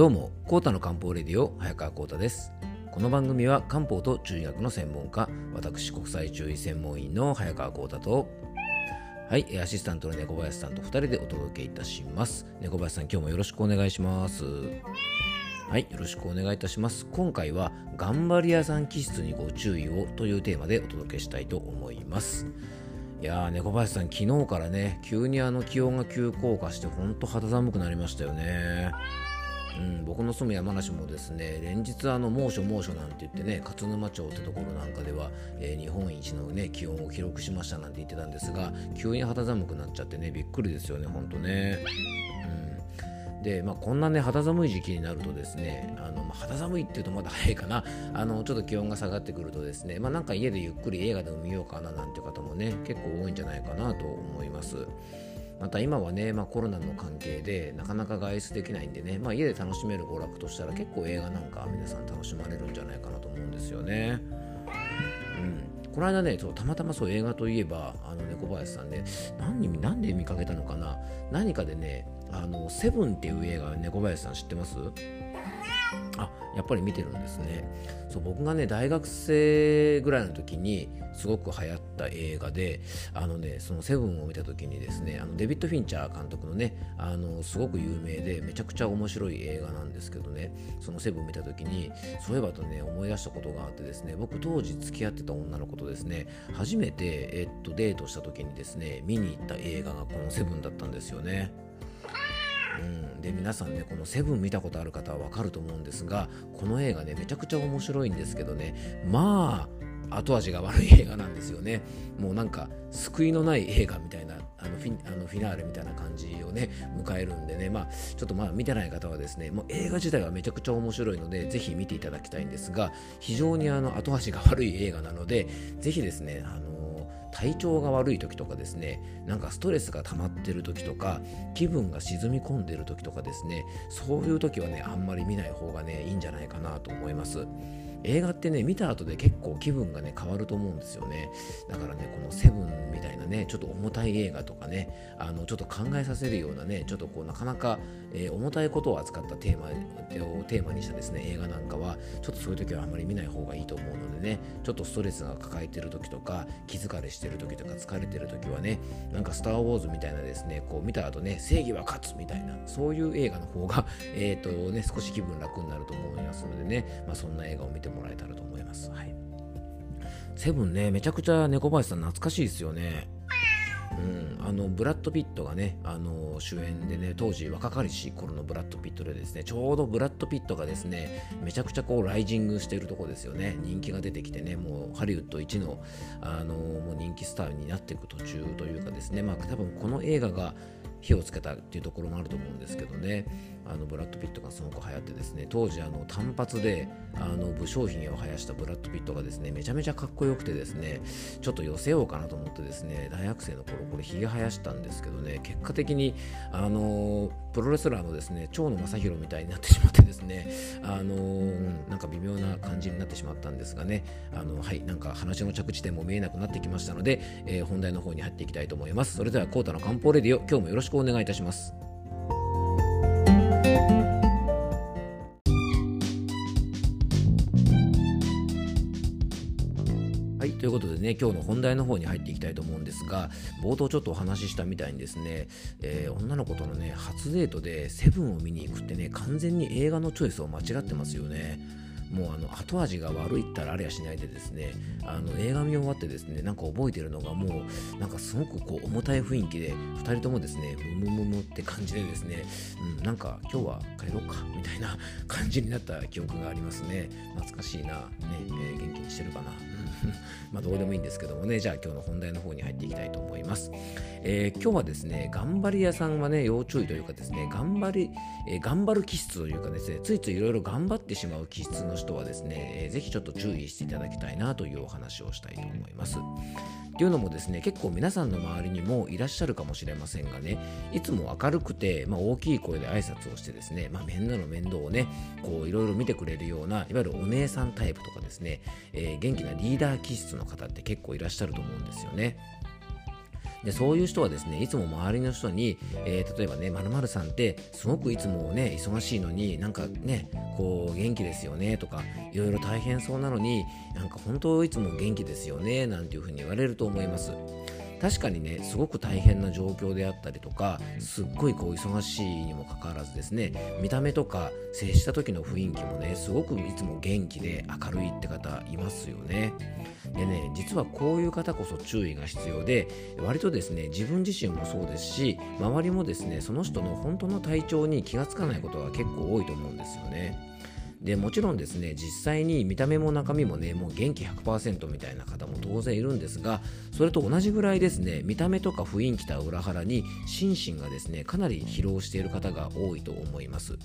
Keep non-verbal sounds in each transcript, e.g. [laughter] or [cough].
どうも、コータの漢方レディオ、早川コータです。この番組は漢方と中医学の専門家、私、国際中医専門員の早川コータと、はい、アシスタントの猫林さんと2人でお届けいたします。猫林さん、今日もよろしくお願いします。はい、よろしくお願いいたします。今回は、頑張り屋さん気質にご注意をというテーマでお届けしたいと思います。いやー、猫林さん、昨日からね、急にあの気温が急降下して、ほんと肌寒くなりましたよね。うん、僕の住む山梨もですね連日あの猛暑猛暑なんて言ってね勝沼町ってところなんかでは、えー日本一のね気温を記録しましたなんて言ってたんですが急に肌寒くなっちゃってねびっくりですよねほんとね。うんでまあ、こんなね肌寒い時期になるとですねあの、まあ肌寒いっていうとまだ早いかなあのちょっと気温が下がってくるとですね、まあ、なんか家でゆっくり映画でも見ようかななんて方もね結構多いんじゃないかなと思います。また今はね、まあ、コロナの関係でなかなか外出できないんでね、まあ、家で楽しめる娯楽としたら結構映画なんか皆さん楽しまれるんじゃないかなと思うんですよね。うん、この間ねそうたまたまそう映画といえばあの猫林さんね何何で見かけたのかな？何かでねあのセブンっていう映画猫林さん知ってます？あやっぱり見てるんですねそう僕がね大学生ぐらいの時にすごく流行った映画であのねそのセブンを見た時にですねあのデビッド・フィンチャー監督のねあのすごく有名でめちゃくちゃ面白い映画なんですけどねそのセブンを見た時にそういえばとね思い出したことがあってですね僕当時付き合ってた女の子とですね初めて、えっと、デートした時にですね見に行った映画がこのセブンだったんですよね。うん、で皆さんねこの「セブン見たことある方はわかると思うんですがこの映画ねめちゃくちゃ面白いんですけどねまあ後味が悪い映画なんですよね。もうなんか救いのない映画みたいなあのフィあのフィナーレみたいな感じをね迎えるんでね。まあちょっとまあ見てない方はですねもう映画自体はめちゃくちゃ面白いのでぜひ見ていただきたいんですが非常にあの後味が悪い映画なのでぜひですねあの体調が悪い時とかですねなんかストレスが溜まってる時とか気分が沈み込んでる時とかですねそういう時はねあんまり見ない方がねいいんじゃないかなと思います。映画ってね見た後で結構気分がね変わると思うんですよね。だからねこの「セブンみたいなねちょっと重たい映画とかねあのちょっと考えさせるようなねちょっとこうなかなか、えー重たいことを扱ったテーマをテーマにしたですね映画なんかはちょっとそういう時はあまり見ない方がいいと思うのでねちょっとストレスが抱えてる時とか気疲れしてる時とか疲れてる時はねなんか「スター・ウォーズ」みたいなですねこう見た後ね正義は勝つみたいなそういう映画の方が [laughs] えっ、とね少し気分楽になると思いますのでね、まあ、そんな映画を見てもらえたらと思います。はいセブンね、めちゃくちゃ猫林さん懐かしいですよね。うん、あのブラッド・ピットがねあの主演でね当時若かりし頃のブラッド・ピットでですねちょうどブラッド・ピットがですねめちゃくちゃこうライジングしているとこですよね。人気が出てきてねもうハリウッド一のあのもう人気スターになっていく途中というかですねまあ多分この映画が火をつけたっていうところもあると思うんですけどね。あのブラッド・ピットがすごく流行ってですね当時あの単発であの武将髭を生やしたブラッド・ピットがですねめちゃめちゃかっこよくてですねちょっと寄せようかなと思ってですね大学生の頃これ髭生やしたんですけどね結果的にあのプロレスラーのですね蝶野正宏みたいになってしまってですねあのなんか微妙な感じになってしまったんですがねあのはいなんか話の着地点も見えなくなってきましたので、えー本題の方に入っていきたいと思います。それではコータの漢方レディオ今日もよろしくお願いいたしますはい、ということでね、今日の本題の方に入っていきたいと思うんですが、冒頭ちょっとお話ししたみたいにですね、えー女の子とのね、初デートでセブンを見に行くってね、完全に映画のチョイスを間違ってますよね。もうあの後味が悪いったらあれやしないでですねあの映画見終わってですねなんか覚えてるのがもうなんかすごくこう重たい雰囲気で2人ともですねムムムムって感じでですね、うん、なんか今日は帰ろうかみたいな感じになった記憶がありますね。懐かしいな、ねえー元気にしてるかな。うん [laughs] まあどうでもいいんですけどもね。じゃあ今日の本題の方に入っていきたいと思います、えー今日はですね頑張り屋さんはね要注意というかですね頑張り、えー頑張る気質というかですねついついいろいろ頑張ってしまう気質の人はですね、えーぜひちょっと注意していただきたいなというお話をしたいと思います。っていうのもですね結構皆さんの周りにもいらっしゃるかもしれませんがねいつも明るくて、まあ、大きい声で挨拶をしてですね、まあ、面倒の面倒をねこういろいろ見てくれるようないわゆるお姉さんタイプとかですね、えー元気なリーダー気質の方って結構いらっしゃると思うんですよね。でそういう人はですねいつも周りの人に、えー、例えばね○○さんってすごくいつもね忙しいのになんかねこう元気ですよねとかいろいろ大変そうなのになんか本当いつも元気ですよねなんていうふうに言われると思います。確かにねすごく大変な状況であったりとかすっごいこう忙しいにもかかわらずですね見た目とか接した時の雰囲気もねすごくいつも元気で明るいって方いますよね。でね実はこういう方こそ注意が必要で割とですね自分自身もそうですし周りもですねその人の本当の体調に気がつかないことが結構多いと思うんですよねでもちろんですね実際に見た目も中身もねもう元気100%みたいな方も当然いるんですがそれと同じぐらいですね見た目とか雰囲気とは裏腹に心身がですねかなり疲労している方が多いと思います。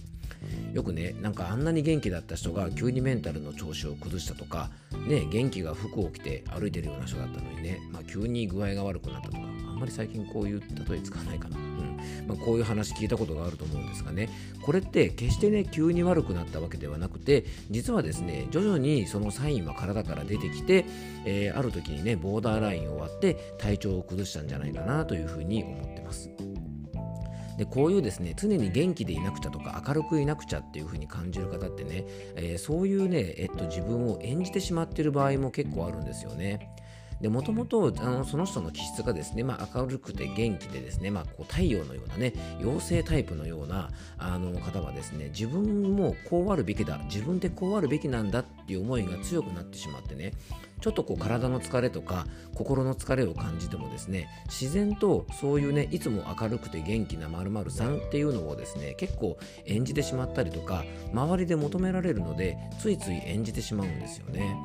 よくねなんかあんなに元気だった人が急にメンタルの調子を崩したとかね元気が服を着て歩いてるような人だったのにね、まあ、急に具合が悪くなったとかあんまり最近こういう例え使わないかな。まあ、こういう話聞いたことがあると思うんですがねこれって決してね急に悪くなったわけではなくて実はですね徐々にそのサインは体から出てきて、えー、ある時にねボーダーラインを割って体調を崩したんじゃないかなというふうに思ってます。でこういうですね常に元気でいなくちゃとか明るくいなくちゃっていう風に感じる方ってね、えー、そういうね、えっと、自分を演じてしまっている場合も結構あるんですよね。でもともとその人の気質がですね、まあ、明るくて元気でですね、まあ、こう太陽のようなね妖精タイプのようなあの方はですね自分もこうあるべきだ自分でこうあるべきなんだっていう思いが強くなってしまってねちょっとこう体の疲れとか心の疲れを感じてもですね自然とそういうねいつも明るくて元気な〇〇さんっていうのをですね結構演じてしまったりとか周りで求められるのでついつい演じてしまうんですよね。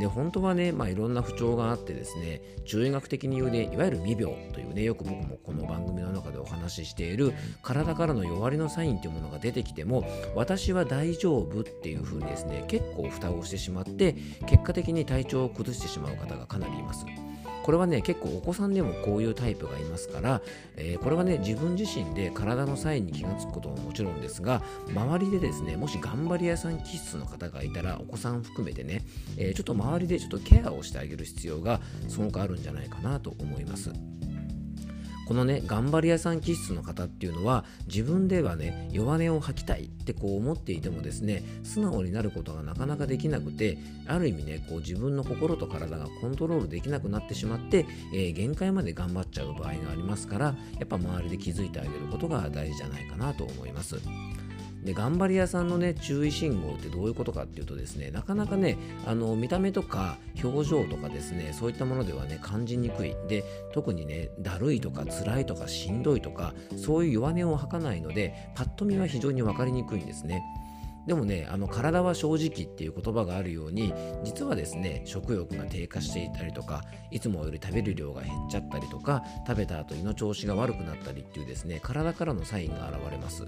で本当はね、まあ、いろんな不調があってですね中医学的に言うねいわゆる未病というねよく僕もこの番組の中でお話ししている体からの弱りのサインというものが出てきても私は大丈夫っていうふうにですね結構蓋をしてしまって結果的に体調を崩してしまう方がかなりいます。これはね結構お子さんでもこういうタイプがいますから、えー、これはね自分自身で体のサインに気がつくことももちろんですが周りでですねもし頑張り屋さん気質の方がいたらお子さん含めてね、えー、ちょっと周りでちょっとケアをしてあげる必要がその他あるんじゃないかなと思います。このね頑張り屋さん気質の方っていうのは自分ではね弱音を吐きたいってこう思っていてもですね素直になることがなかなかできなくてある意味ねこう自分の心と体がコントロールできなくなってしまって、えー、限界まで頑張っちゃう場合がありますからやっぱ周りで気づいてあげることが大事じゃないかなと思います。で頑張り屋さんのね注意信号ってどういうことかっていうとですねなかなかねあの見た目とか表情とかですねそういったものではね感じにくいで特にねだるいとか辛いとかしんどいとかそういう弱音を吐かないのでパッと見は非常に分かりにくいんですね。でもねあの体は正直っていう言葉があるように実はですね食欲が低下していたりとかいつもより食べる量が減っちゃったりとか食べた後胃の調子が悪くなったりっていうですね体からのサインが現れます。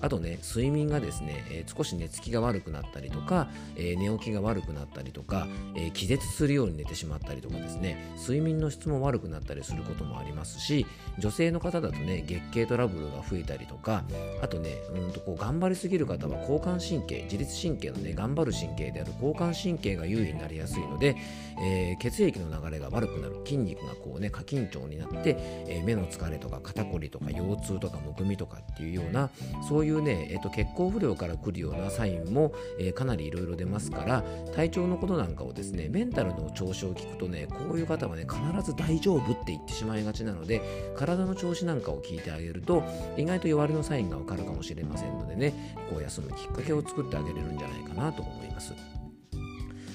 あとね、睡眠がですね、えー、少し寝つきが悪くなったりとか、えー、寝起きが悪くなったりとか、えー、気絶するように寝てしまったりとかですね、睡眠の質も悪くなったりすることもありますし、女性の方だとね、月経トラブルが増えたりとか、あとね、うんとこう頑張りすぎる方は交感神経、自律神経のね、頑張る神経である交感神経が優位になりやすいので、えー、血液の流れが悪くなる、筋肉がこうね、過緊張になって、えー、目の疲れとか肩こりとか腰痛とかむくみとかっていうような、そういうね、えー、と血行不良から来るようなサインも、えー、かなりいろいろ出ますから体調のことなんかをですねメンタルの調子を聞くとねこういう方はね必ず大丈夫って言ってしまいがちなので体の調子なんかを聞いてあげると意外と弱りのサインがわかるかもしれませんのでねこう休むきっかけをを作ってあげれるんじゃないかなと思います。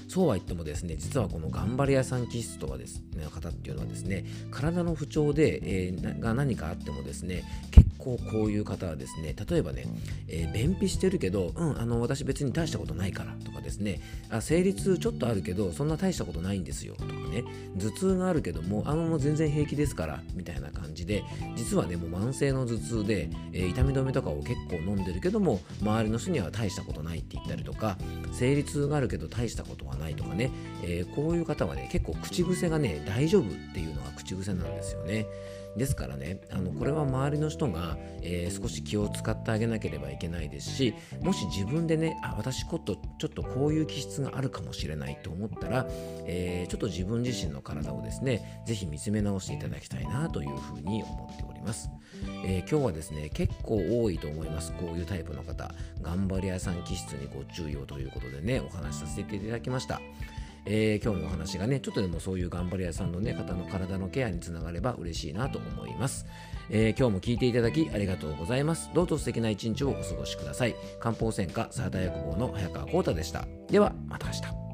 そうは言ってもですね実はこの頑張り屋さん気質とはですね方っていうのはですね体の不調で、えー、が何かあってもですね結構こういう方はですね例えばね、えー、便秘してるけど、うん、あの私別に大したことないからとかですね。あ生理痛ちょっとあるけどそんな大したことないんですよとかね。頭痛があるけどもあのもう全然平気ですからみたいな感じで実はねもう慢性の頭痛で、えー、痛み止めとかを結構飲んでるけども周りの人には大したことないって言ったりとか生理痛があるけど大したことはないないとかね、えー、こういう方はね結構口癖がね大丈夫っていうのが口癖なんですよねですからねあのこれは周りの人が、えー、少し気を使ってあげなければいけないですしもし自分でねあ私ことちょっとこういう気質があるかもしれないと思ったら、えー、ちょっと自分自身の体をですね是非見つめ直していただきたいなというふうに思っております、えー、今日はですね結構多いと思いますこういうタイプの方。頑張り屋さん気質にご注意をということでねお話しさせていただきましたえー、今日のお話がね、ちょっとでもそういう頑張り屋さんのね、方の体のケアにつながれば嬉しいなと思います。えー、今日も聞いていただきありがとうございます。どうぞ素敵な一日をお過ごしください。漢方専科サラダ薬房の早川浩太でした。では、また明日。